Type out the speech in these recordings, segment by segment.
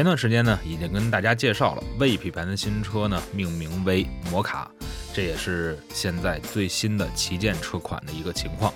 前段时间呢，已经跟大家介绍了魏品牌的新车呢，命名为摩卡，这也是现在最新的旗舰车款的一个情况。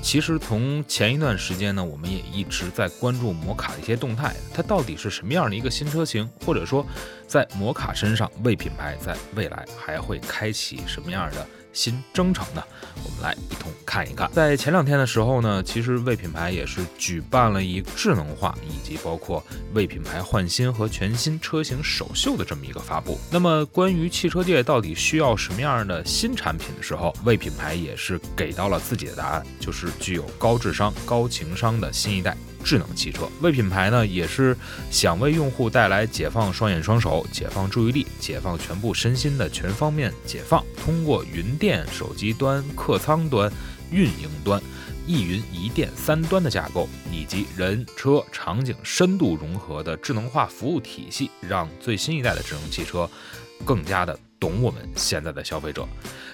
其实从前一段时间呢，我们也一直在关注摩卡的一些动态，它到底是什么样的一个新车型，或者说在摩卡身上，魏品牌在未来还会开启什么样的？新征程呢？我们来一同看一看。在前两天的时候呢，其实魏品牌也是举办了一智能化以及包括魏品牌换新和全新车型首秀的这么一个发布。那么关于汽车界到底需要什么样的新产品的时候，魏品牌也是给到了自己的答案，就是具有高智商、高情商的新一代。智能汽车，为品牌呢也是想为用户带来解放双眼双手、解放注意力、解放全部身心的全方面解放。通过云电、手机端、客舱端、运营端一云一电三端的架构，以及人车场景深度融合的智能化服务体系，让最新一代的智能汽车更加的。懂我们现在的消费者。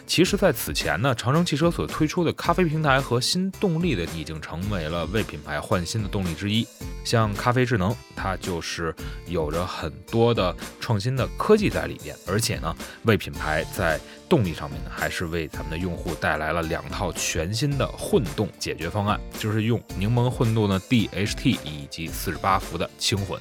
其实，在此前呢，长城汽车所推出的咖啡平台和新动力的，已经成为了为品牌换新的动力之一。像咖啡智能，它就是有着很多的创新的科技在里边，而且呢，为品牌在动力上面呢，还是为咱们的用户带来了两套全新的混动解决方案，就是用柠檬混动的 DHT 以及四十八伏的轻混。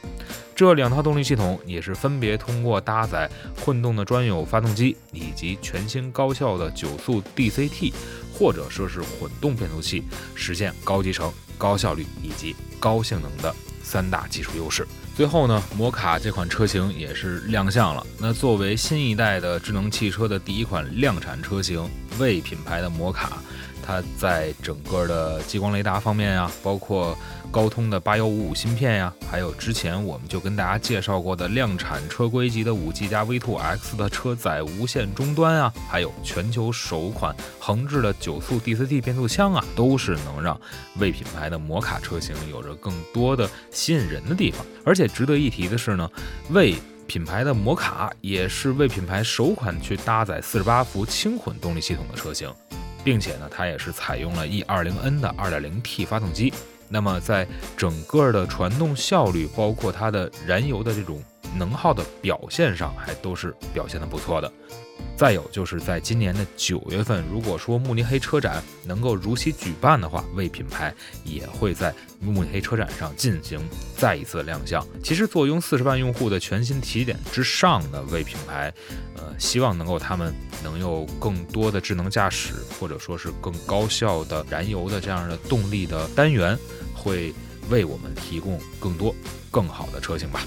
这两套动力系统也是分别通过搭载混动的专有发动机，以及全新高效的九速 DCT，或者说是混动变速器，实现高集成、高效率以及高性能的三大技术优势。最后呢，摩卡这款车型也是亮相了。那作为新一代的智能汽车的第一款量产车型，为品牌的摩卡。它在整个的激光雷达方面呀，包括高通的八幺五五芯片呀，还有之前我们就跟大家介绍过的量产车规级的五 G 加 V2X 的车载无线终端啊，还有全球首款横置的九速 DCT 变速箱啊，都是能让魏品牌的摩卡车型有着更多的吸引人的地方。而且值得一提的是呢，魏品牌的摩卡也是魏品牌首款去搭载四十八伏轻混动力系统的车型。并且呢，它也是采用了 E20N 的 2.0T 发动机，那么在整个的传动效率，包括它的燃油的这种能耗的表现上，还都是表现的不错的。再有就是在今年的九月份，如果说慕尼黑车展能够如期举办的话，魏品牌也会在慕尼黑车展上进行再一次亮相。其实坐拥四十万用户的全新起点之上的魏品牌，呃，希望能够他们能有更多的智能驾驶，或者说是更高效的燃油的这样的动力的单元，会为我们提供更多更好的车型吧。